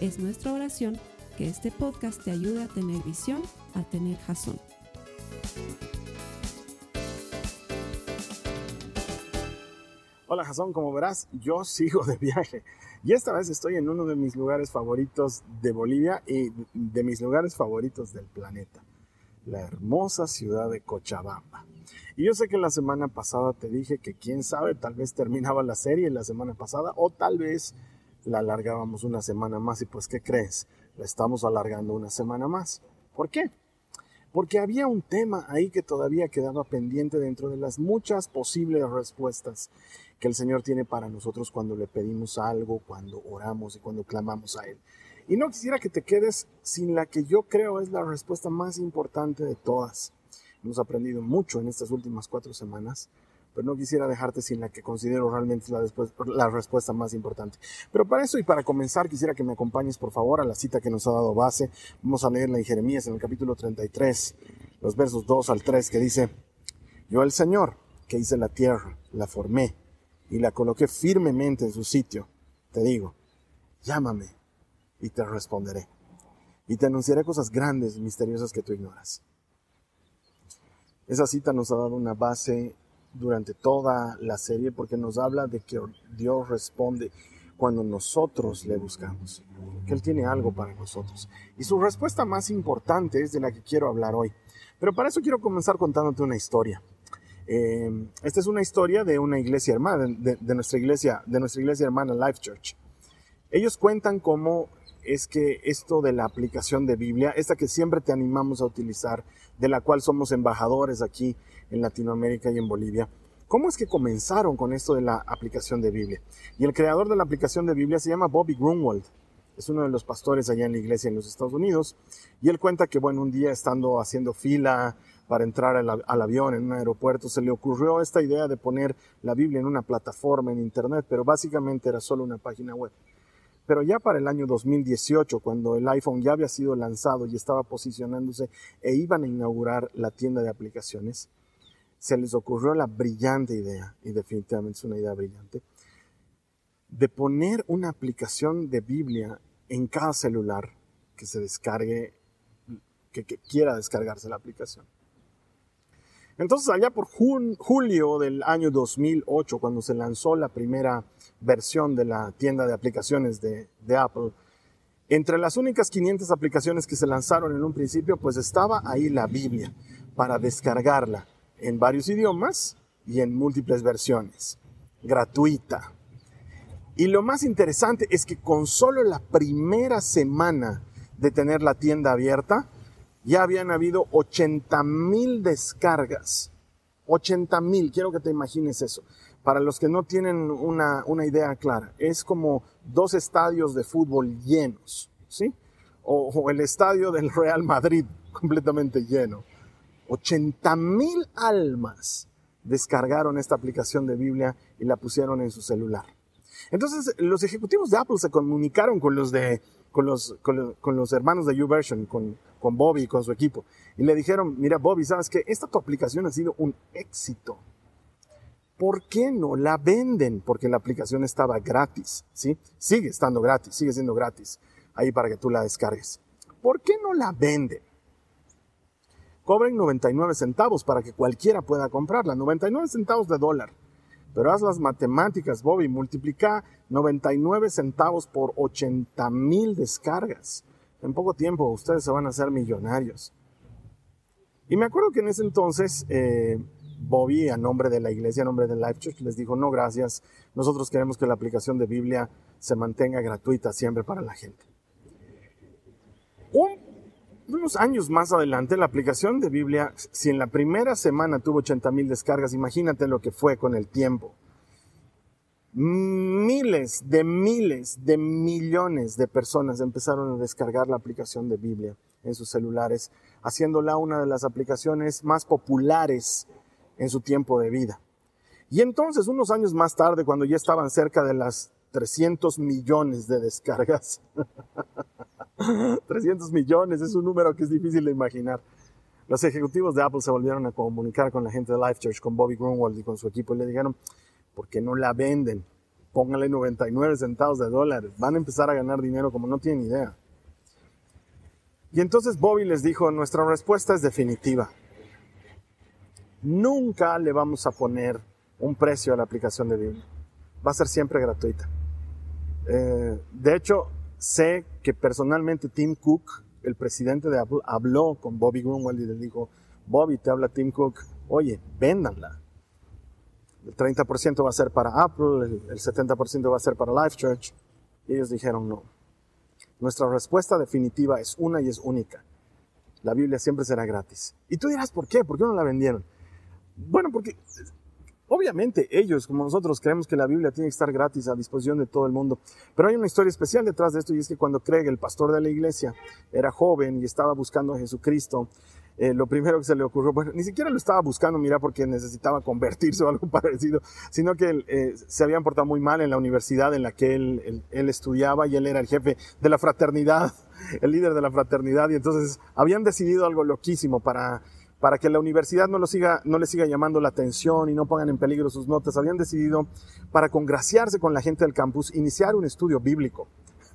Es nuestra oración que este podcast te ayude a tener visión, a tener jazón. Hola Jason, como verás, yo sigo de viaje y esta vez estoy en uno de mis lugares favoritos de Bolivia y de mis lugares favoritos del planeta, la hermosa ciudad de Cochabamba. Y yo sé que la semana pasada te dije que quién sabe, tal vez terminaba la serie la semana pasada o tal vez la alargábamos una semana más y pues ¿qué crees? La estamos alargando una semana más. ¿Por qué? Porque había un tema ahí que todavía quedaba pendiente dentro de las muchas posibles respuestas que el Señor tiene para nosotros cuando le pedimos algo, cuando oramos y cuando clamamos a Él. Y no quisiera que te quedes sin la que yo creo es la respuesta más importante de todas. Hemos aprendido mucho en estas últimas cuatro semanas, pero no quisiera dejarte sin la que considero realmente la, respuesta más importante. Pero para eso y para comenzar, quisiera que me acompañes por favor a la cita que nos ha dado base. Vamos a leerla en Jeremías en el capítulo 33, los versos 2 al 3, que dice, Yo el Señor, que hice la tierra, la formé y la coloqué firmemente en su sitio, te digo, llámame y te responderé. Y te anunciaré cosas grandes y misteriosas que tú ignoras. Esa cita nos ha dado una base durante toda la serie porque nos habla de que Dios responde cuando nosotros le buscamos, que Él tiene algo para nosotros. Y su respuesta más importante es de la que quiero hablar hoy. Pero para eso quiero comenzar contándote una historia. Eh, esta es una historia de una iglesia hermana, de, nuestra iglesia, de nuestra iglesia hermana Life Church. Ellos cuentan cómo es que esto de la aplicación de Biblia, esta que siempre te animamos a utilizar, de la cual somos embajadores aquí en Latinoamérica y en Bolivia, ¿cómo es que comenzaron con esto de la aplicación de Biblia? Y el creador de la aplicación de Biblia se llama Bobby Grunwald. Es uno de los pastores allá en la iglesia en los Estados Unidos. Y él cuenta que, bueno, un día estando haciendo fila para entrar al, avión en un aeropuerto, se le ocurrió esta idea de poner la Biblia en una plataforma en Internet, pero básicamente era solo una página web. Pero ya para el año 2018, cuando el iPhone ya había sido lanzado y estaba posicionándose e iban a inaugurar la tienda de aplicaciones, se les ocurrió la brillante idea, y definitivamente es una idea brillante, de poner una aplicación de Biblia en cada celular que se descargue, que quiera descargarse la aplicación. Entonces, allá por julio del año 2008, cuando se lanzó la primera versión de la tienda de aplicaciones de, Apple, entre las únicas 500 aplicaciones que se lanzaron en un principio, pues estaba ahí la Biblia para descargarla en varios idiomas y en múltiples versiones, gratuita. Y lo más interesante es que con solo la primera semana de tener la tienda abierta, ya habían habido 80 mil descargas. 80 mil, quiero que te imagines eso. Para los que no tienen una, idea clara, es como dos estadios de fútbol llenos, ¿sí? O, el estadio del Real Madrid completamente lleno. 80 mil almas descargaron esta aplicación de Biblia y la pusieron en su celular. Entonces, los ejecutivos de Apple se comunicaron con los de con los, con, los hermanos de YouVersion, con, con Bobby y con su equipo. Y le dijeron, mira Bobby, sabes que esta tu aplicación ha sido un éxito. ¿Por qué no la venden? Porque la aplicación estaba gratis, ¿sí? Sigue estando gratis, sigue siendo gratis ahí para que tú la descargues. ¿Por qué no la venden? Cobren 99 centavos para que cualquiera pueda comprarla, 99 centavos de dólar. Pero haz las matemáticas, Bobby, multiplica 99 centavos por 80 mil descargas. En poco tiempo ustedes se van a hacer millonarios. Y me acuerdo que en ese entonces eh, Bobby, a nombre de la iglesia, a nombre de Life Church, les dijo, no, gracias, nosotros queremos que la aplicación de Biblia se mantenga gratuita siempre para la gente. Un unos años más adelante, la aplicación de Biblia, si en la primera semana tuvo 80 mil descargas, imagínate lo que fue con el tiempo. miles de miles de millones de personas empezaron a descargar la aplicación de Biblia en sus celulares, haciéndola una de las aplicaciones más populares en su tiempo de vida. Y entonces, unos años más tarde, cuando ya estaban cerca de las 300 millones de descargas, 300 millones es un número que es difícil de imaginar. Los ejecutivos de Apple se volvieron a comunicar con la gente de Life Church, con Bobby Grunwald y con su equipo y le dijeron, ¿por qué no la venden? Pónganle 99 centavos de dólares. Van a empezar a ganar dinero como no tienen idea. Y entonces Bobby les dijo, nuestra respuesta es definitiva. Nunca le vamos a poner un precio a la aplicación de Biblia. Va a ser siempre gratuita. Eh, de hecho, sé que personalmente Tim Cook, el presidente de Apple, habló con Bobby Grunwald y le dijo, Bobby, te habla Tim Cook, oye, véndanla. El 30% va a ser para Apple, el 70% va a ser para Life Church. Y ellos dijeron no. Nuestra respuesta definitiva es una y es única. La Biblia siempre será gratis. Y tú dirás, ¿por qué? ¿Por qué no la vendieron? Bueno, porque Obviamente ellos, como nosotros, creemos que la Biblia tiene que estar gratis a disposición de todo el mundo. Pero hay una historia especial detrás de esto y es que cuando Craig, el pastor de la iglesia, era joven y estaba buscando a Jesucristo, eh, lo primero que se le ocurrió, bueno, ni siquiera lo estaba buscando, mira, porque necesitaba convertirse o algo parecido, sino que eh, se habían portado muy mal en la universidad en la que él, él estudiaba y él era el jefe de la fraternidad, el líder de la fraternidad, y entonces habían decidido algo loquísimo para para que la universidad no, lo siga, no le siga llamando la atención y no pongan en peligro sus notas, habían decidido, para congraciarse con la gente del campus, iniciar un estudio bíblico.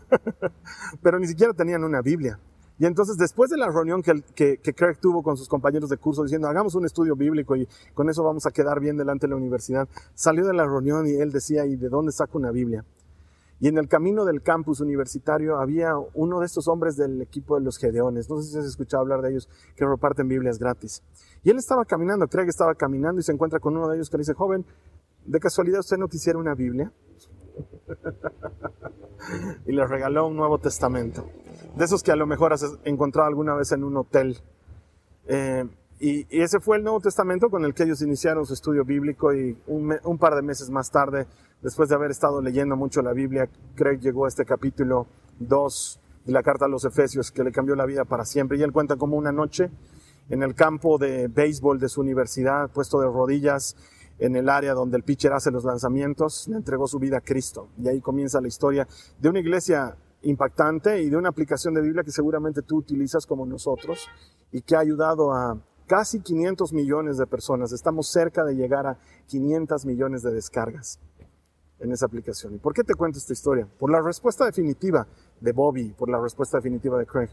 Pero ni siquiera tenían una Biblia. Y entonces, después de la reunión que, que, que, Craig tuvo con sus compañeros de curso diciendo, hagamos un estudio bíblico y con eso vamos a quedar bien delante de la universidad, salió de la reunión y él decía, ¿y de dónde saco una Biblia? Y en el camino del campus universitario había uno de estos hombres del equipo de los Gedeones, no sé si has escuchado hablar de ellos, que reparten Biblias gratis. Y él estaba caminando, que estaba caminando y se encuentra con uno de ellos que le dice, joven, ¿de casualidad usted no quisiera una Biblia? y le regaló un Nuevo Testamento. De esos que a lo mejor has encontrado alguna vez en un hotel. Eh, y, ese fue el Nuevo Testamento con el que ellos iniciaron su estudio bíblico y un, un, par de meses más tarde, después de haber estado leyendo mucho la Biblia, Craig llegó a este capítulo 2 de la carta a los Efesios que le cambió la vida para siempre. Y él cuenta como una noche en el campo de béisbol de su universidad, puesto de rodillas en el área donde el pitcher hace los lanzamientos, le entregó su vida a Cristo. Y ahí comienza la historia de una iglesia impactante y de una aplicación de Biblia que seguramente tú utilizas como nosotros y que ha ayudado a casi 500 millones de personas. Estamos cerca de llegar a 500 millones de descargas en esa aplicación. ¿Y por qué te cuento esta historia? Por la respuesta definitiva de Bobby, por la respuesta definitiva de Craig.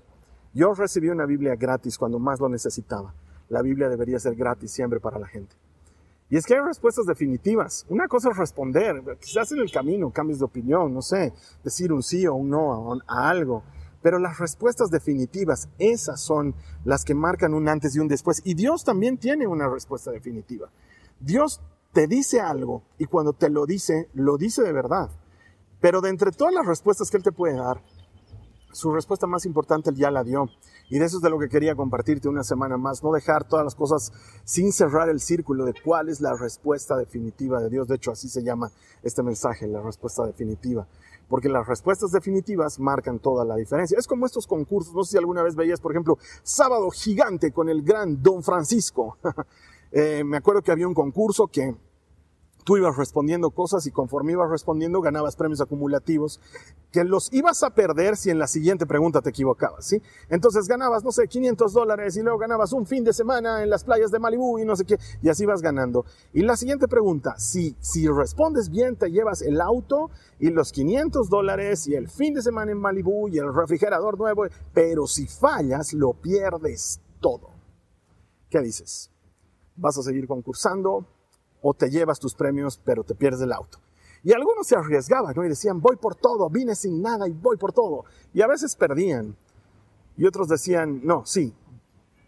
Yo recibí una Biblia gratis cuando más lo necesitaba. La Biblia debería ser gratis siempre para la gente. Y es que hay respuestas definitivas. Una cosa es responder, quizás en el camino cambies de opinión, no sé, decir un sí o un no a, a algo. Pero las respuestas definitivas, esas son las que marcan un antes y un después. Y Dios también tiene una respuesta definitiva. Dios te dice algo y cuando te lo dice, lo dice de verdad. Pero de entre todas las respuestas que Él te puede dar, su respuesta más importante Él ya la dio. Y de eso es de lo que quería compartirte una semana más. No dejar todas las cosas sin cerrar el círculo de cuál es la respuesta definitiva de Dios. De hecho, así se llama este mensaje, la respuesta definitiva porque las respuestas definitivas marcan toda la diferencia. Es como estos concursos, no sé si alguna vez veías, por ejemplo, Sábado Gigante con el gran Don Francisco. Eh, me acuerdo que había un concurso que tú ibas respondiendo cosas y conforme ibas respondiendo ganabas premios acumulativos que los ibas a perder si en la siguiente pregunta te equivocabas, ¿sí? Entonces ganabas, no sé, 500 dólares y luego ganabas un fin de semana en las playas de Malibú y no sé qué, y así vas ganando. Y la siguiente pregunta, si, si respondes bien te llevas el auto y los 500 dólares y el fin de semana en Malibú y el refrigerador nuevo, pero si fallas lo pierdes todo. ¿Qué dices? ¿Vas a seguir concursando? O te llevas tus premios, pero te pierdes el auto. Y algunos se arriesgaban, ¿no? Y decían, voy por todo, vine sin nada y voy por todo. Y a veces perdían. Y otros decían, no, sí,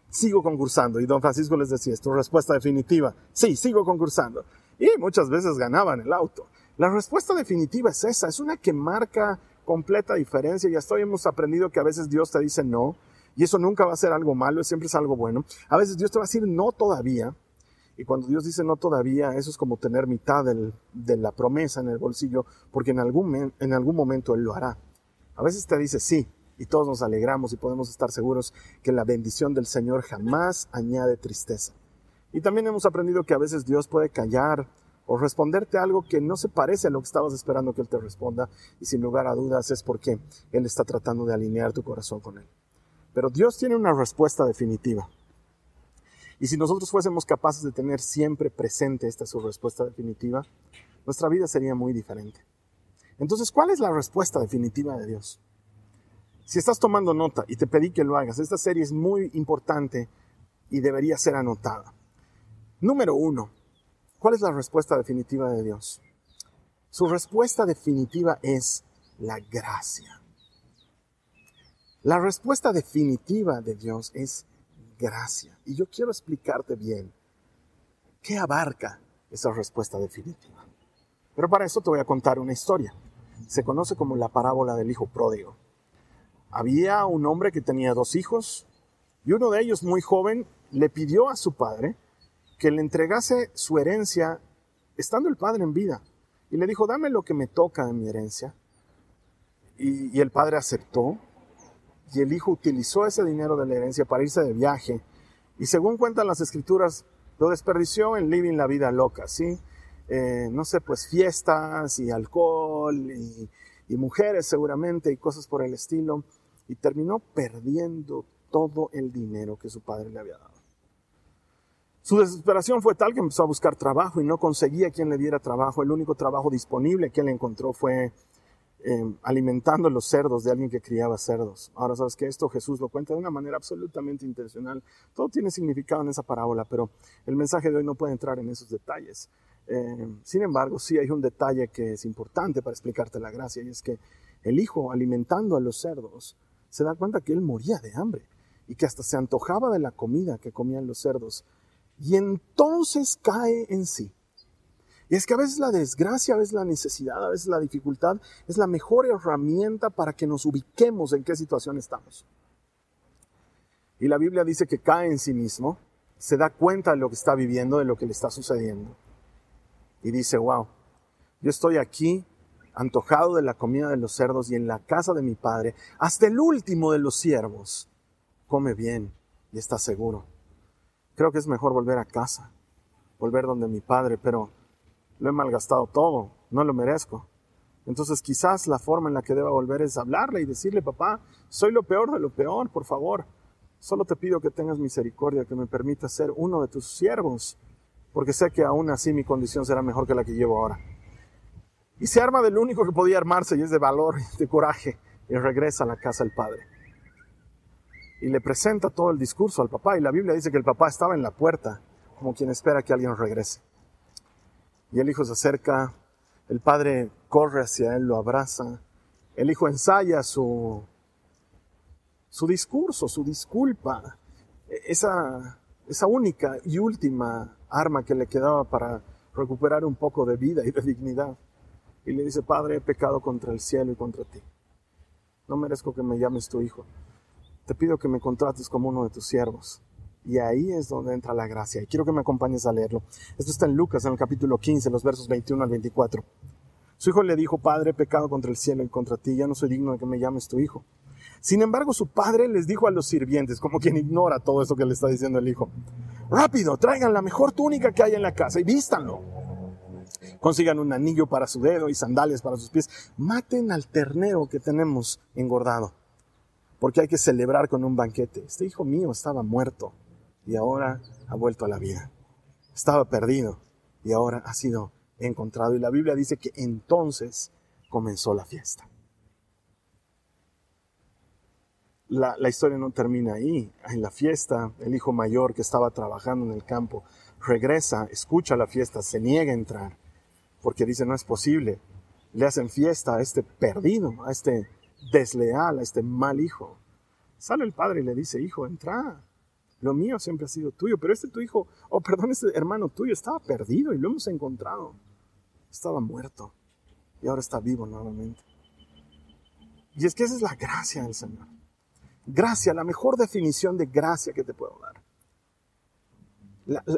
sigo concursando. Y don Francisco les decía, es tu respuesta definitiva. Sí, sigo concursando. Y muchas veces ganaban el auto. La respuesta definitiva es esa, es una que marca completa diferencia. Y hasta hoy hemos aprendido que a veces Dios te dice no, y eso nunca va a ser algo malo, siempre es algo bueno. A veces Dios te va a decir no todavía, Y cuando Dios dice no todavía, eso es como tener mitad de la promesa en el bolsillo, porque en algún, en algún momento Él lo hará. A veces te dice sí, y todos nos alegramos y podemos estar seguros que la bendición del Señor jamás añade tristeza. Y también hemos aprendido que a veces Dios puede callar o responderte algo que no se parece a lo que estabas esperando que Él te responda, y sin lugar a dudas es porque Él está tratando de alinear tu corazón con Él. Pero Dios tiene una respuesta definitiva. Y si nosotros fuésemos capaces de tener siempre presente esta su respuesta definitiva, nuestra vida sería muy diferente. Entonces, ¿cuál es la respuesta definitiva de Dios? Si estás tomando nota y te pedí que lo hagas, esta serie es muy importante y debería ser anotada. Número uno, ¿cuál es la respuesta definitiva de Dios? Su respuesta definitiva es la gracia. La respuesta definitiva de Dios es gracia. Y yo quiero explicarte bien qué abarca esa respuesta definitiva. Pero para eso te voy a contar una historia. Se conoce como la parábola del hijo pródigo. Había un hombre que tenía dos hijos y uno de ellos, muy joven, le pidió a su padre que le entregase su herencia estando el padre en vida. Y le dijo, dame lo que me toca de mi herencia. Y, y el padre aceptó y el hijo utilizó ese dinero de la herencia para irse de viaje. Y según cuentan las escrituras, lo desperdició en living la vida loca, ¿sí? Eh, no sé, pues fiestas y alcohol y, y mujeres seguramente y cosas por el estilo. Y terminó perdiendo todo el dinero que su padre le había dado. Su desesperación fue tal que empezó a buscar trabajo y no conseguía quien le diera trabajo. El único trabajo disponible que él encontró fue Em, alimentando los cerdos de alguien que criaba cerdos. Ahora sabes que esto Jesús lo cuenta de una manera absolutamente intencional. Todo tiene significado en esa parábola, pero el mensaje de hoy no puede entrar en esos detalles. Em, sin embargo, sí hay un detalle que es importante para explicarte la gracia y es que el hijo alimentando a los cerdos se da cuenta que él moría de hambre y que hasta se antojaba de la comida que comían los cerdos y entonces cae en sí y es que a veces la desgracia, a veces la necesidad, a veces la dificultad es la mejor herramienta para que nos ubiquemos en qué situación estamos. Y la Biblia dice que cae en sí mismo, se da cuenta de lo que está viviendo, de lo que le está sucediendo. Y dice, wow, yo estoy aquí antojado de la comida de los cerdos y en la casa de mi padre, hasta el último de los siervos, come bien y está seguro. Creo que es mejor volver a casa, volver donde mi padre, pero lo he malgastado todo, no lo merezco. Entonces quizás la forma en la que deba volver es hablarle y decirle, papá, soy lo peor de lo peor, por favor. Solo te pido que tengas misericordia, que me permita ser uno de tus siervos, porque sé que aún así mi condición será mejor que la que llevo ahora. Y se arma del único que podía armarse, y es de valor de coraje, y regresa a la casa del padre. Y le presenta todo el discurso al papá, y la Biblia dice que el papá estaba en la puerta, como quien espera que alguien regrese. Y el hijo se acerca, el padre corre hacia él, lo abraza, el hijo ensaya su, su discurso, su disculpa, esa, esa única y última arma que le quedaba para recuperar un poco de vida y de dignidad. Y le dice, Padre, he pecado contra el cielo y contra ti. No merezco que me llames tu hijo. Te pido que me contrates como uno de tus siervos. Y ahí es donde entra la gracia. Y quiero que me acompañes a leerlo. Esto está en Lucas, en el capítulo 15, los versos 21 al 24. Su hijo le dijo, Padre, he pecado contra el cielo y contra ti, ya no soy digno de que me llames tu hijo. Sin embargo, su padre les dijo a los sirvientes, como quien ignora todo eso que le está diciendo el hijo, rápido, traigan la mejor túnica que hay en la casa y vístanlo. Consigan un anillo para su dedo y sandalias para sus pies. Maten al ternero que tenemos engordado, porque hay que celebrar con un banquete. Este hijo mío estaba muerto y ahora ha vuelto a la vida. Estaba perdido y ahora ha sido encontrado. Y la Biblia dice que entonces comenzó la fiesta. La, historia no termina ahí. En la fiesta, el hijo mayor que estaba trabajando en el campo regresa, escucha la fiesta, se niega a entrar, porque dice, no es posible. Le hacen fiesta a este perdido, a este desleal, a este mal hijo. Sale el padre y le dice, hijo, entra, lo mío siempre ha sido tuyo, pero este tu hijo, oh perdón, este hermano tuyo estaba perdido y lo hemos encontrado. Estaba muerto y ahora está vivo nuevamente. Y es que esa es la gracia del Señor. Gracia, la mejor definición de gracia que te puedo dar.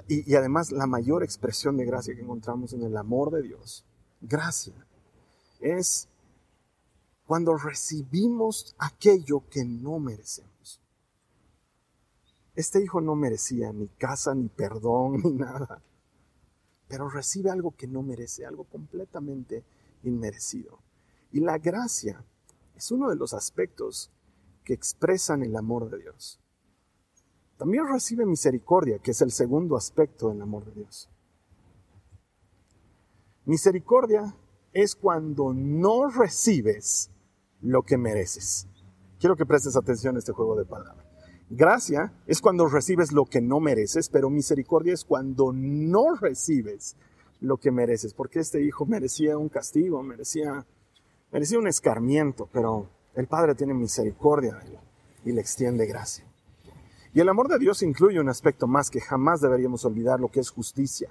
y, y además la mayor expresión de gracia que encontramos en el amor de Dios, gracia, es cuando recibimos aquello que no merecemos. Este hijo no merecía ni casa, ni perdón, ni nada, pero recibe algo que no merece, algo completamente inmerecido. Y la gracia es uno de los aspectos que expresan el amor de Dios. También recibe misericordia, que es el segundo aspecto del amor de Dios. Misericordia es cuando no recibes lo que mereces. Quiero que prestes atención a este juego de palabras. Gracia es cuando recibes lo que no mereces, pero misericordia es cuando no recibes lo que mereces, porque este hijo merecía un castigo, merecía, merecía un escarmiento, pero el Padre tiene misericordia de él y le extiende gracia. Y el amor de Dios incluye un aspecto más que jamás deberíamos olvidar, lo que es justicia.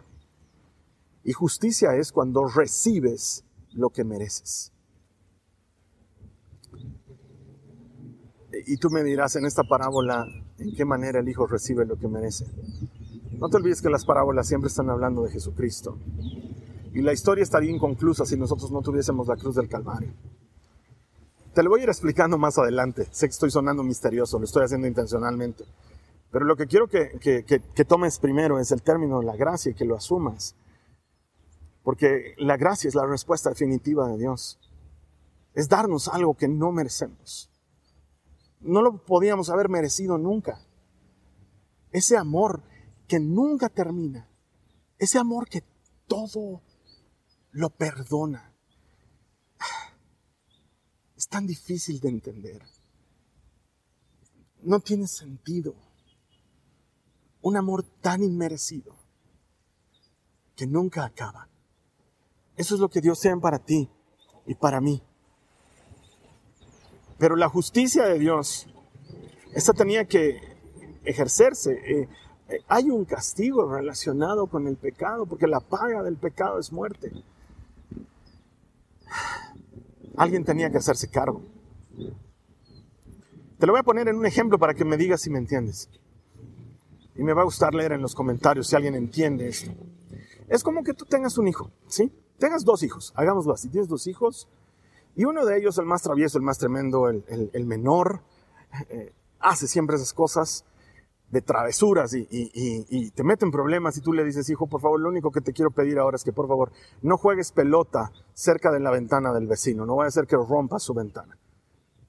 Y justicia es cuando recibes lo que mereces. Y tú me dirás en esta parábola en qué manera el Hijo recibe lo que merece. No te olvides que las parábolas siempre están hablando de Jesucristo. Y la historia estaría inconclusa si nosotros no tuviésemos la cruz del Calvario. Te lo voy a ir explicando más adelante. Sé que estoy sonando misterioso, lo estoy haciendo intencionalmente. Pero lo que quiero que, que tomes primero es el término de la gracia y que lo asumas. Porque la gracia es la respuesta definitiva de Dios. Es darnos algo que no merecemos no lo podíamos haber merecido nunca. Ese amor que nunca termina, ese amor que todo lo perdona, es tan difícil de entender. No tiene sentido. Un amor tan inmerecido que nunca acaba. Eso es lo que Dios sea para ti y para mí. Pero la justicia de Dios, esta tenía que ejercerse. Eh, eh, hay un castigo relacionado con el pecado, porque la paga del pecado es muerte. Alguien tenía que hacerse cargo. Te lo voy a poner en un ejemplo para que me digas si me entiendes. Y me va a gustar leer en los comentarios si alguien entiende esto. Es como que tú tengas un hijo, ¿sí? Tengas dos hijos, hagámoslo así. Tienes dos hijos, y uno de ellos, el más travieso, el más tremendo, el, menor, eh, hace siempre esas cosas de travesuras y, y, te mete en problemas y tú le dices, hijo, por favor, lo único que te quiero pedir ahora es que por favor no juegues pelota cerca de la ventana del vecino, no vaya a ser que rompa su ventana.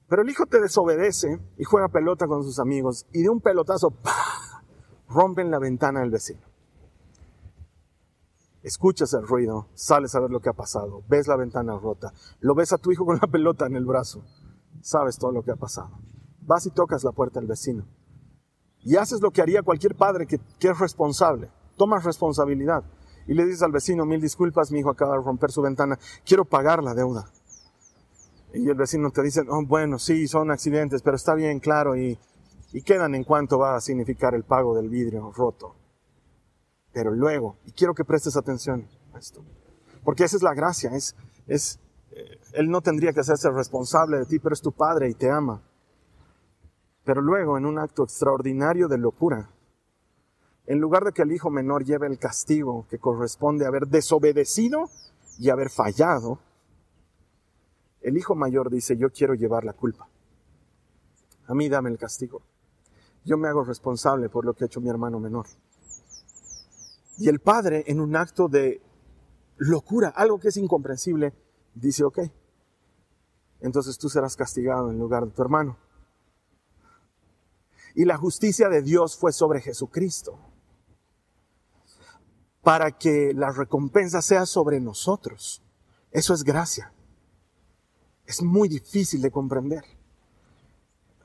Pero el hijo te desobedece y juega pelota con sus amigos y de un pelotazo, ¡pah! rompen la ventana del vecino escuchas el ruido, sales a ver lo que ha pasado, ves la ventana rota, lo ves a tu hijo con la pelota en el brazo, sabes todo lo que ha pasado. Vas y tocas la puerta del vecino. Y haces lo que haría cualquier padre que, es responsable. Tomas responsabilidad. Y le dices al vecino, mil disculpas, mi hijo acaba de romper su ventana, quiero pagar la deuda. Y el vecino te dice, oh, bueno, sí, son accidentes, pero está bien, claro, y, quedan en cuánto va a significar el pago del vidrio roto. Pero luego, y quiero que prestes atención a esto, porque esa es la gracia, es, es, eh, Él no tendría que hacerse responsable de ti, pero es tu Padre y te ama. Pero luego, en un acto extraordinario de locura, en lugar de que el hijo menor lleve el castigo que corresponde a haber desobedecido y haber fallado, el hijo mayor dice, yo quiero llevar la culpa. A mí dame el castigo. Yo me hago responsable por lo que ha hecho mi hermano menor. Y el padre, en un acto de locura, algo que es incomprensible, dice, ok, entonces tú serás castigado en lugar de tu hermano. Y la justicia de Dios fue sobre Jesucristo, para que la recompensa sea sobre nosotros. Eso es gracia. Es muy difícil de comprender.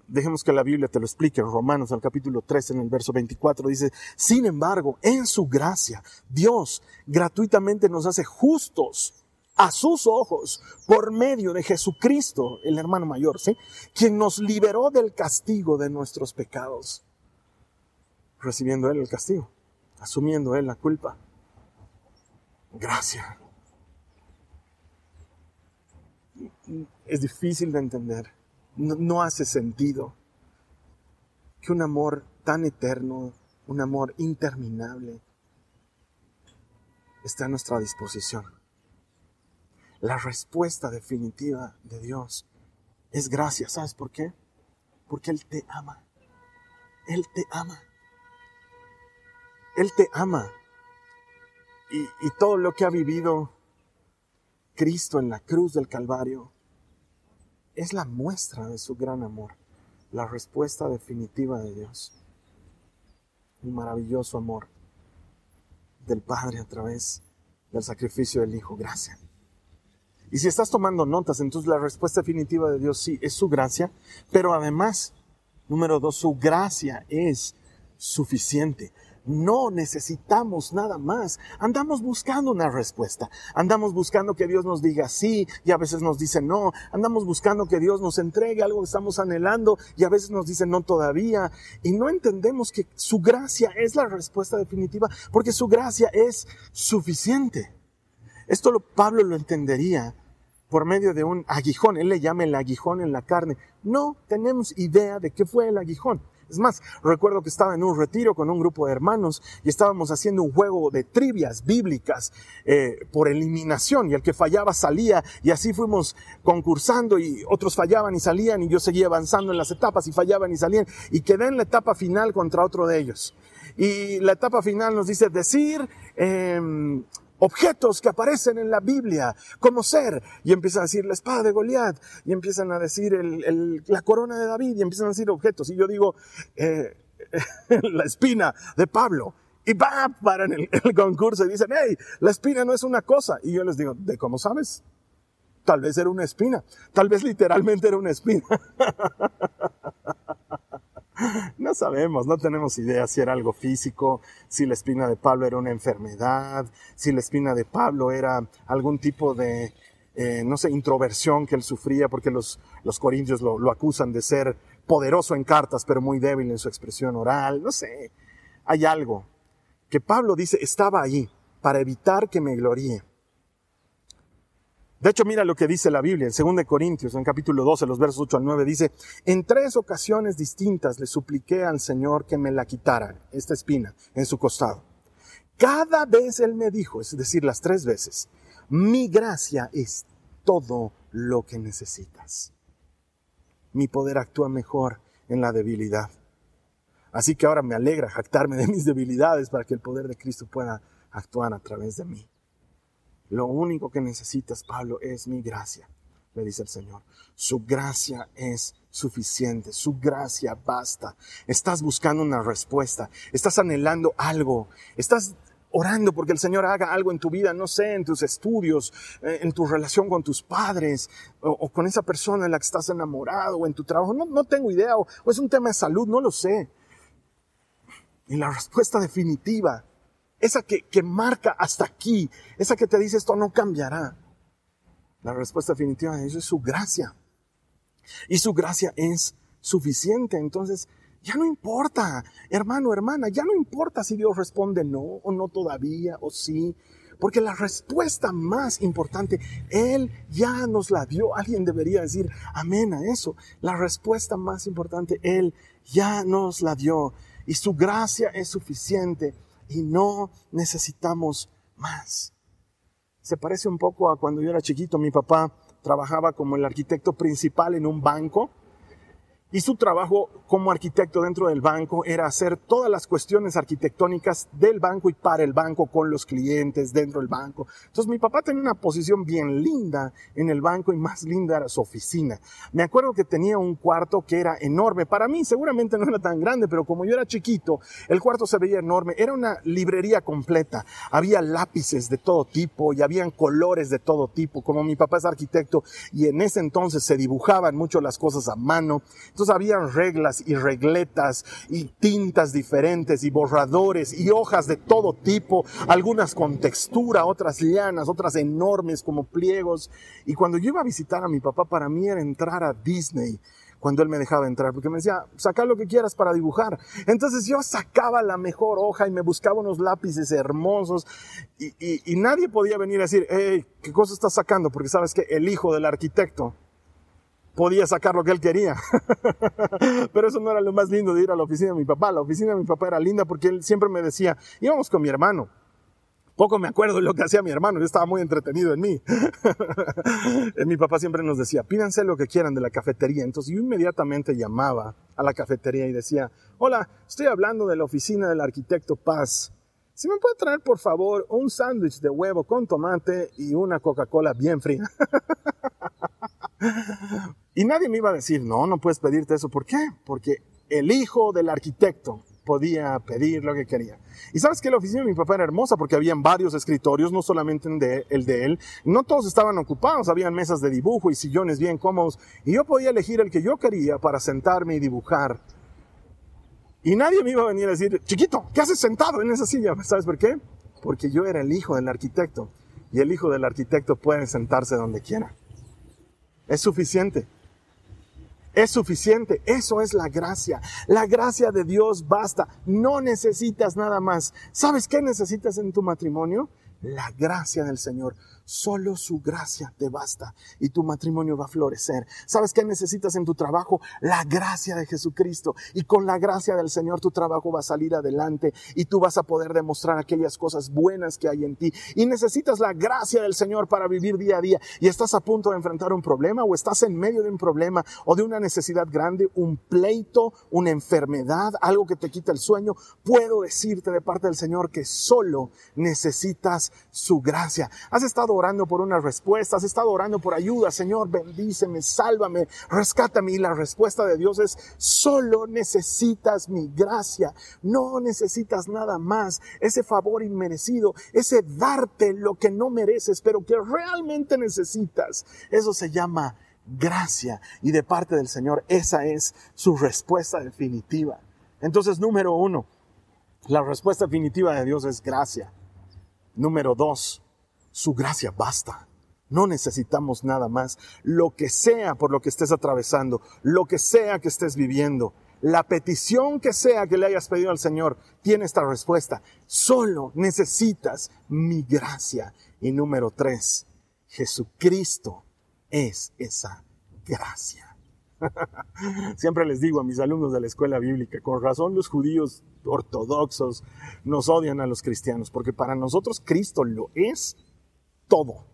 Dejemos que la Biblia te lo explique. Romanos, al capítulo 3, en el verso 24, dice, sin embargo, en su gracia, Dios gratuitamente nos hace justos a sus ojos por medio de Jesucristo, el hermano mayor, ¿sí? Quien nos liberó del castigo de nuestros pecados, recibiendo Él el castigo, asumiendo Él la culpa. Gracia. Es difícil de entender no, hace sentido que un amor tan eterno, un amor interminable, está a nuestra disposición. La respuesta definitiva de Dios es gracia. ¿Sabes por qué? Porque Él te ama. Él te ama. Él te ama. Y, y, todo lo que ha vivido Cristo en la cruz del Calvario es la muestra de su gran amor, la respuesta definitiva de Dios. Un maravilloso amor del Padre a través del sacrificio del Hijo. Gracias. Y si estás tomando notas, entonces la respuesta definitiva de Dios sí es su gracia, pero además, número dos, su gracia es suficiente. No necesitamos nada más. Andamos buscando una respuesta. Andamos buscando que Dios nos diga sí y a veces nos dice no. Andamos buscando que Dios nos entregue algo que estamos anhelando y a veces nos dice no todavía. Y no entendemos que su gracia es la respuesta definitiva porque su gracia es suficiente. Esto lo, Pablo lo entendería por medio de un aguijón. Él le llama el aguijón en la carne. No tenemos idea de qué fue el aguijón. Es más, recuerdo que estaba en un retiro con un grupo de hermanos y estábamos haciendo un juego de trivias bíblicas eh, por eliminación y el que fallaba salía y así fuimos concursando y otros fallaban y salían y yo seguía avanzando en las etapas y fallaban y salían y quedé en la etapa final contra otro de ellos. Y la etapa final nos dice decir... Eh, objetos que aparecen en la Biblia como ser. Y empiezan a decir la espada de Goliat, y empiezan a decir la corona de David, y empiezan a decir objetos. Y yo digo, eh, la espina de Pablo. Y va, para en el, el, concurso y dicen, hey, la espina no es una cosa. Y yo les digo, ¿de cómo sabes? Tal vez era una espina. Tal vez literalmente era una espina. No sabemos, no tenemos idea si era algo físico, si la espina de Pablo era una enfermedad, si la espina de Pablo era algún tipo de, eh, no sé, introversión que él sufría, porque los, los corintios lo, lo acusan de ser poderoso en cartas, pero muy débil en su expresión oral, no sé. Hay algo que Pablo dice estaba ahí para evitar que me gloríe. De hecho, mira lo que dice la Biblia en 2 Corintios, en capítulo 12, los versos 8 al 9, dice, en tres ocasiones distintas le supliqué al Señor que me la quitara, esta espina, en su costado. Cada vez Él me dijo, es decir, las tres veces, mi gracia es todo lo que necesitas. Mi poder actúa mejor en la debilidad. Así que ahora me alegra jactarme de mis debilidades para que el poder de Cristo pueda actuar a través de mí. Lo único que necesitas, Pablo, es mi gracia, le dice el Señor. Su gracia es suficiente, su gracia basta. Estás buscando una respuesta, estás anhelando algo, estás orando porque el Señor haga algo en tu vida, no sé, en tus estudios, eh, en tu relación con tus padres, o, con esa persona en la que estás enamorado, o en tu trabajo, no, no tengo idea, o es un tema de salud, no lo sé. Y la respuesta definitiva esa que, que marca hasta aquí, esa que te dice esto no cambiará. La respuesta definitiva de eso es su gracia. Y su gracia es suficiente. Entonces, ya no importa, hermano, hermana, ya no importa si Dios responde no o no todavía o sí. Porque la respuesta más importante, Él ya nos la dio. Alguien debería decir amén a eso. La respuesta más importante, Él ya nos la dio. Y su gracia es suficiente y no necesitamos más. Se parece un poco a cuando yo era chiquito, mi papá trabajaba como el arquitecto principal en un banco y su trabajo como arquitecto dentro del banco era hacer todas las cuestiones arquitectónicas del banco y para el banco, con los clientes dentro del banco. Entonces mi papá tenía una posición bien linda en el banco y más linda era su oficina. Me acuerdo que tenía un cuarto que era enorme. Para mí seguramente no era tan grande, pero como yo era chiquito, el cuarto se veía enorme. Era una librería completa. Había lápices de todo tipo y habían colores de todo tipo. Como mi papá es arquitecto y en ese entonces se dibujaban mucho las cosas a mano. Entonces habían reglas y regletas y tintas diferentes y borradores y hojas de todo tipo, algunas con textura, otras llanas, otras enormes como pliegos. Y cuando yo iba a visitar a mi papá, para mí era entrar a Disney cuando él me dejaba entrar, porque me decía, saca lo que quieras para dibujar. Entonces yo sacaba la mejor hoja y me buscaba unos lápices hermosos y, nadie podía venir a decir, hey, ¿qué cosa estás sacando? Porque sabes que el hijo del arquitecto podía sacar lo que él quería. Pero eso no era lo más lindo de ir a la oficina de mi papá. La oficina de mi papá era linda porque él siempre me decía, íbamos con mi hermano. Poco me acuerdo de lo que hacía mi hermano, yo estaba muy entretenido en mí. mi papá siempre nos decía, pídanse lo que quieran de la cafetería. Entonces yo inmediatamente llamaba a la cafetería y decía, hola, estoy hablando de la oficina del arquitecto Paz. Si me puede traer por favor un sándwich de huevo con tomate y una Coca-Cola bien fría. y nadie me iba a decir, no, no puedes pedirte eso. ¿Por qué? Porque el hijo del arquitecto podía pedir lo que quería. Y sabes que la oficina de mi papá era hermosa porque habían varios escritorios, no solamente el de él. No todos estaban ocupados, habían mesas de dibujo y sillones bien cómodos. Y yo podía elegir el que yo quería para sentarme y dibujar. Y nadie me iba a venir a decir, chiquito, ¿qué haces sentado en esa silla? ¿Sabes por qué? Porque yo era el hijo del arquitecto. Y el hijo del arquitecto puede sentarse donde quiera. Es suficiente. Es suficiente. Eso es la gracia. La gracia de Dios basta. No necesitas nada más. ¿Sabes qué necesitas en tu matrimonio? La gracia del Señor. Solo su gracia te basta y tu matrimonio va a florecer. ¿Sabes qué necesitas en tu trabajo? La gracia de Jesucristo. Y con la gracia del Señor tu trabajo va a salir adelante y tú vas a poder demostrar aquellas cosas buenas que hay en ti. Y necesitas la gracia del Señor para vivir día a día. Y estás a punto de enfrentar un problema o estás en medio de un problema o de una necesidad grande, un pleito, una enfermedad, algo que te quita el sueño. Puedo decirte de parte del Señor que solo necesitas su gracia. Has estado orando por una respuesta, has estado orando por ayuda, Señor, bendíceme, sálvame, rescátame. Y la respuesta de Dios es, solo necesitas mi gracia, no necesitas nada más, ese favor inmerecido, ese darte lo que no mereces, pero que realmente necesitas. Eso se llama gracia. Y de parte del Señor, esa es su respuesta definitiva. Entonces, número uno, la respuesta definitiva de Dios es gracia. Número dos, su gracia basta. No necesitamos nada más. Lo que sea por lo que estés atravesando, lo que sea que estés viviendo, la petición que sea que le hayas pedido al Señor, tiene esta respuesta. Solo necesitas mi gracia. Y número tres, Jesucristo es esa gracia. Siempre les digo a mis alumnos de la escuela bíblica, con razón los judíos ortodoxos nos odian a los cristianos, porque para nosotros Cristo lo es todo.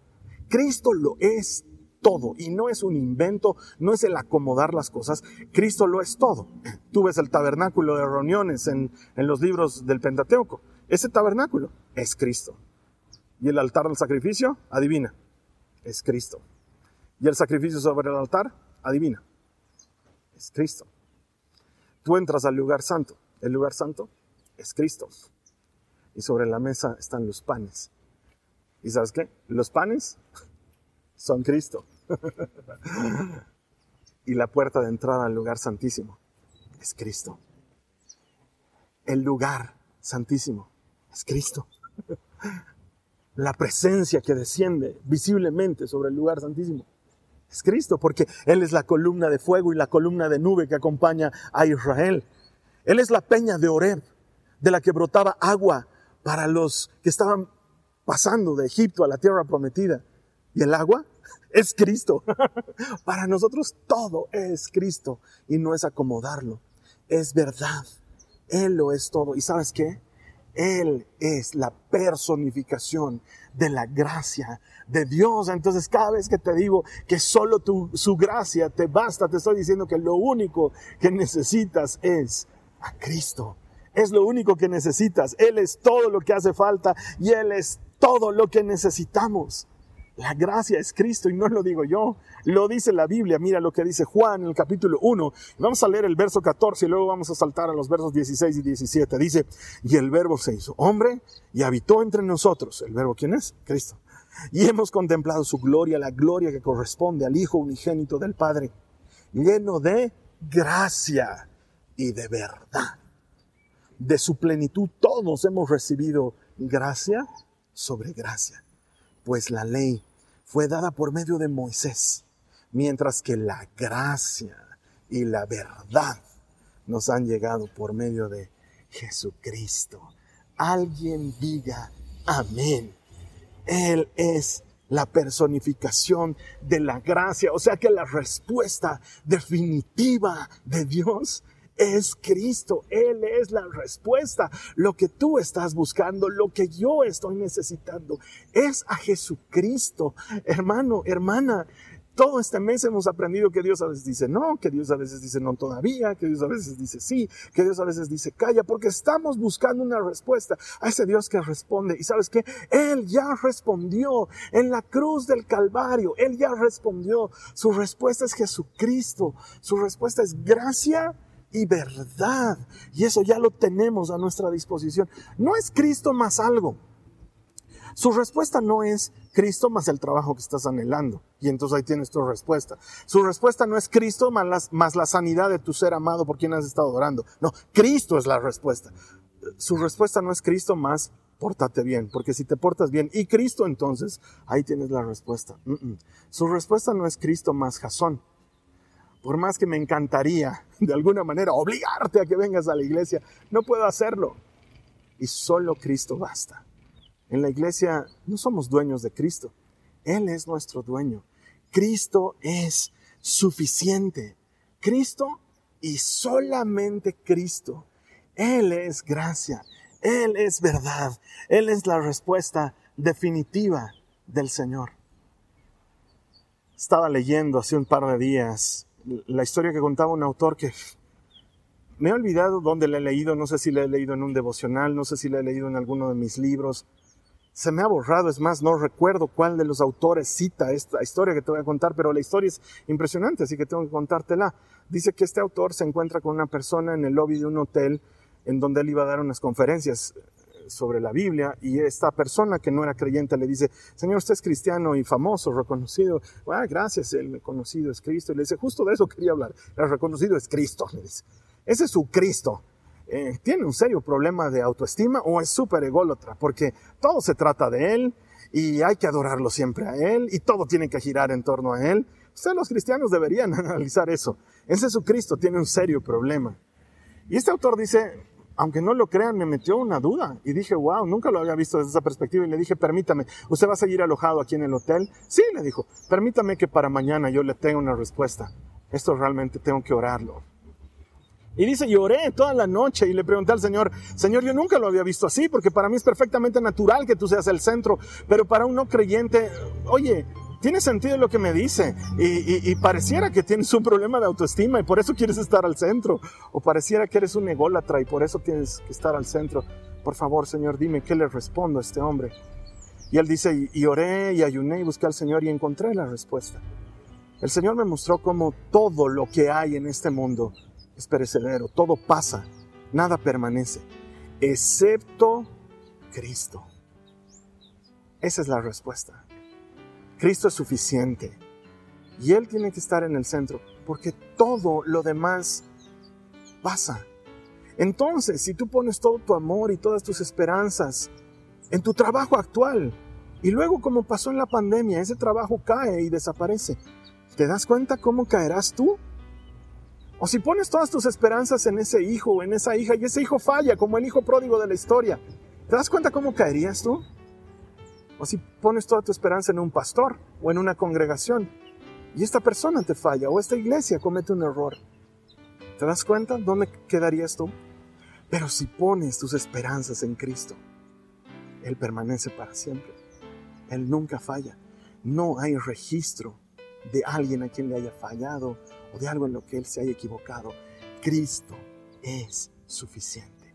Cristo lo es todo y no es un invento, no es el acomodar las cosas, Cristo lo es todo. Tú ves el tabernáculo de reuniones en, en los libros del Pentateuco, ese tabernáculo es Cristo. Y el altar del sacrificio, adivina, es Cristo. Y el sacrificio sobre el altar, adivina, es Cristo. Tú entras al lugar santo, el lugar santo es Cristo. Y sobre la mesa están los panes ¿Y sabes qué? Los panes son Cristo. y la puerta de entrada al lugar santísimo es Cristo. El lugar santísimo es Cristo. La presencia que desciende visiblemente sobre el lugar santísimo es Cristo, porque Él es la columna de fuego y la columna de nube que acompaña a Israel. Él es la peña de Oreb, de la que brotaba agua para los que estaban pasando de Egipto a la tierra prometida. ¿Y el agua? Es Cristo. Para nosotros todo es Cristo y no es acomodarlo. Es verdad. Él lo es todo. ¿Y sabes qué? Él es la personificación de la gracia de Dios. Entonces cada vez que te digo que solo tu, su gracia te basta, te estoy diciendo que lo único que necesitas es a Cristo. Es lo único que necesitas. Él es todo lo que hace falta y Él es todo lo que necesitamos. La gracia es Cristo y no lo digo yo, lo dice la Biblia. Mira lo que dice Juan en el capítulo 1. Vamos a leer el verso 14 y luego vamos a saltar a los versos 16 y 17. Dice, y el verbo se hizo hombre y habitó entre nosotros. ¿El verbo quién es? Cristo. Y hemos contemplado su gloria, la gloria que corresponde al Hijo unigénito del Padre, lleno de gracia y de verdad. De su plenitud todos hemos recibido gracia sobre gracia, pues la ley fue dada por medio de Moisés, mientras que la gracia y la verdad nos han llegado por medio de Jesucristo. Alguien diga amén. Él es la personificación de la gracia. O sea que la respuesta definitiva de Dios es Cristo. Él es la respuesta. Lo que tú estás buscando, lo que yo estoy necesitando, es a Jesucristo. Hermano, hermana, todo este mes hemos aprendido que Dios a veces dice no, que Dios a veces dice no todavía, que Dios a veces dice sí, que Dios a veces dice calla, porque estamos buscando una respuesta a ese Dios que responde. Y sabes que Él ya respondió en la cruz del Calvario, Él ya respondió. Su respuesta es Jesucristo, su respuesta es gracia y verdad. Y eso ya lo tenemos a nuestra disposición. No es Cristo más algo. Su respuesta no es Cristo más el trabajo que estás anhelando. Y entonces ahí tienes tu respuesta. Su respuesta no es Cristo más, la sanidad de tu ser amado por quien has estado orando. No, Cristo es la respuesta. Su respuesta no es Cristo más pórtate bien, porque si te portas bien y Cristo entonces, ahí tienes la respuesta. Su respuesta no es Cristo más Jasón. Por más que me encantaría de alguna manera obligarte a que vengas a la iglesia, no puedo hacerlo. Y solo Cristo basta. En la iglesia no somos dueños de Cristo. Él es nuestro dueño. Cristo es suficiente. Cristo y solamente Cristo. Él es gracia. Él es verdad. Él es la respuesta definitiva del Señor. Estaba leyendo hace un par de días la historia que contaba un autor que me he olvidado dónde la he leído, no sé si la he leído en un devocional, no sé si la he leído en alguno de mis libros, se me ha borrado, es más, no recuerdo cuál de los autores cita esta historia que te voy a contar, pero la historia es impresionante, así que tengo que contártela. Dice que este autor se encuentra con una persona en el lobby de un hotel en donde él iba a dar unas conferencias sobre la Biblia y esta persona que no era creyente le dice, Señor, usted es cristiano y famoso, reconocido. Ah, gracias, el conocido es Cristo. Y le dice, justo de eso quería hablar. El reconocido es Cristo, le dice. Ese es su Cristo. Eh, tiene un serio problema de autoestima o es súper ególatra, porque todo se trata de él y hay que adorarlo siempre a él y todo tiene que girar en torno a él. Ustedes los cristianos deberían analizar eso. Ese Jesucristo tiene un serio problema. Y este autor dice, aunque no lo crean, me metió una duda y dije, wow, nunca lo había visto desde esa perspectiva y le dije, permítame, ¿usted va a seguir alojado aquí en el hotel? Sí, le dijo, permítame que para mañana yo le tenga una respuesta. Esto realmente tengo que orarlo. Y dice, lloré toda la noche y le pregunté al Señor, Señor, yo nunca lo había visto así, porque para mí es perfectamente natural que tú seas el centro, pero para un no creyente, oye, tiene sentido lo que me dice y, pareciera que tienes un problema de autoestima y por eso quieres estar al centro, o pareciera que eres un ególatra y por eso tienes que estar al centro. Por favor, Señor, dime qué le respondo a este hombre. Y él dice, y oré y ayuné y busqué al Señor y encontré la respuesta. El Señor me mostró cómo todo lo que hay en este mundo es perecedero, todo pasa, nada permanece, excepto Cristo. Esa es la respuesta. Cristo es suficiente y Él tiene que estar en el centro porque todo lo demás pasa. Entonces, si tú pones todo tu amor y todas tus esperanzas en tu trabajo actual y luego como pasó en la pandemia, ese trabajo cae y desaparece, ¿te das cuenta cómo caerás tú? O si pones todas tus esperanzas en ese hijo o en esa hija y ese hijo falla como el hijo pródigo de la historia, ¿te das cuenta cómo caerías tú? O si pones toda tu esperanza en un pastor o en una congregación y esta persona te falla o esta iglesia comete un error, ¿te das cuenta dónde quedarías tú? Pero si pones tus esperanzas en Cristo, Él permanece para siempre. Él nunca falla. No hay registro de alguien a quien le haya fallado o de algo en lo que Él se haya equivocado. Cristo es suficiente.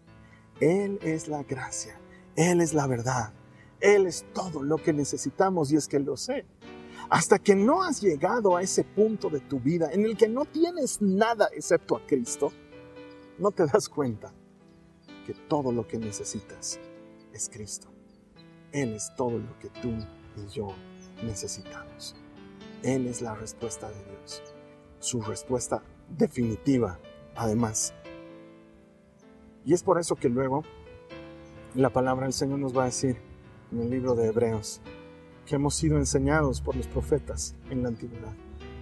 Él es la gracia. Él es la verdad. Él es todo lo que necesitamos y es que lo sé. Hasta que no has llegado a ese punto de tu vida en el que no tienes nada excepto a Cristo, no te das cuenta que todo lo que necesitas es Cristo. Él es todo lo que tú y yo necesitamos. Él es la respuesta de Dios. Su respuesta definitiva, además. Y es por eso que luego la palabra del Señor nos va a decir en el libro de Hebreos que hemos sido enseñados por los profetas en la antigüedad.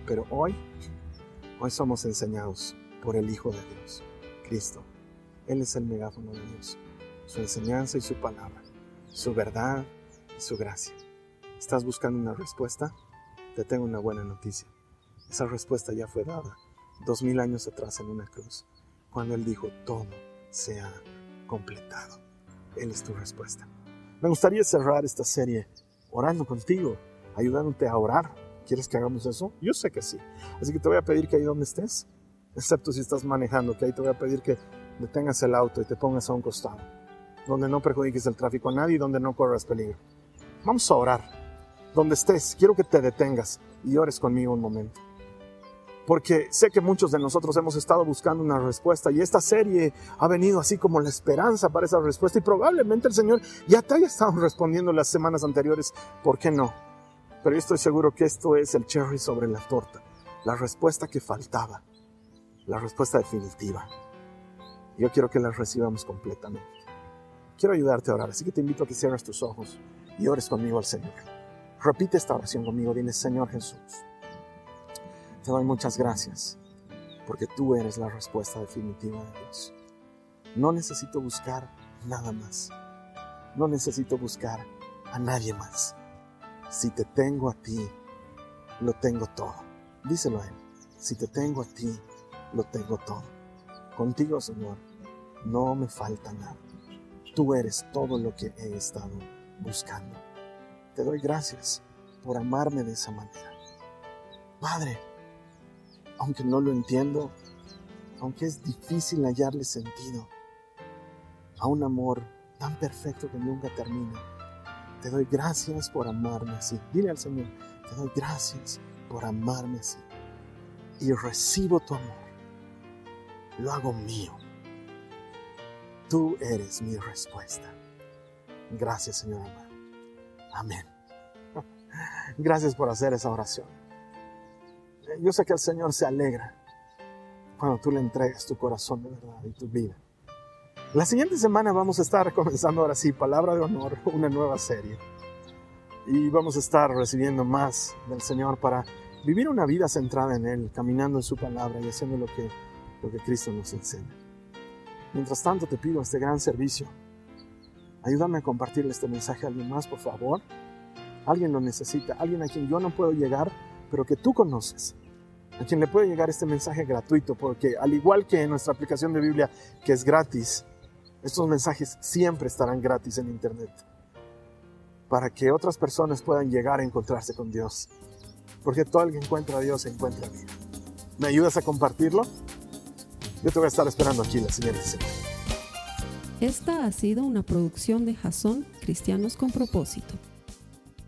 Pero hoy, hoy somos enseñados por el Hijo de Dios, Cristo. Él es el megáfono de Dios, su enseñanza y su palabra, su verdad y su gracia. ¿Estás buscando una respuesta? Te tengo una buena noticia. Esa respuesta ya fue dada dos mil años atrás en una cruz, cuando Él dijo, todo se ha completado. Él es tu respuesta. Me gustaría cerrar esta serie orando contigo, ayudándote a orar. ¿Quieres que hagamos eso? Yo sé que sí. Así que te voy a pedir que ahí donde estés, excepto si estás manejando, que ahí te voy a pedir que detengas el auto y te pongas a un costado, donde no perjudiques el tráfico a nadie y donde no corras peligro. Vamos a orar. Donde estés, quiero que te detengas y ores conmigo un momento porque sé que muchos de nosotros hemos estado buscando una respuesta y esta serie ha venido así como la esperanza para esa respuesta y probablemente el Señor ya te haya estado respondiendo las semanas anteriores, ¿por qué no? Pero yo estoy seguro que esto es el cherry sobre la torta, la respuesta que faltaba, la respuesta definitiva. Yo quiero que la recibamos completamente. Quiero ayudarte a orar, así que te invito a que cierres tus ojos y ores conmigo al Señor. Repite esta oración conmigo, dile Señor Jesús te doy muchas gracias porque tú eres la respuesta definitiva de Dios. No necesito buscar nada más. No necesito buscar a nadie más. Si te tengo a ti, lo tengo todo. Díselo a Él. Si te tengo a ti, lo tengo todo. Contigo, Señor, no me falta nada. Tú eres todo lo que he estado buscando. Te doy gracias por amarme de esa manera. Padre, aunque no lo entiendo, aunque es difícil hallarle sentido a un amor tan perfecto que nunca termina. Te doy gracias por amarme así. Dile al Señor, te doy gracias por amarme así. Y recibo tu amor. Lo hago mío. Tú eres mi respuesta. Gracias, Señor amado. Amén. Gracias por hacer esa oración yo sé que el Señor se alegra cuando tú le entregas tu corazón de verdad y tu vida. La siguiente semana vamos a estar comenzando ahora sí, Palabra de Honor, una nueva serie. Y vamos a estar recibiendo más del Señor para vivir una vida centrada en Él, caminando en su palabra y haciendo lo que, lo que Cristo nos enseña. Mientras tanto te pido este gran servicio. Ayúdame a compartirle este mensaje a alguien más, por favor. Alguien lo necesita, alguien a quien yo no puedo llegar, pero que tú conoces, a quien le puede llegar este mensaje gratuito, porque al igual que en nuestra aplicación de Biblia, que es gratis, estos mensajes siempre estarán gratis en Internet, para que otras personas puedan llegar a encontrarse con Dios, porque todo el que encuentra a Dios encuentra vida. ¿Me ayudas a compartirlo? Yo te voy a estar esperando aquí la siguiente. Esta ha sido una producción de Jason Cristianos con Propósito.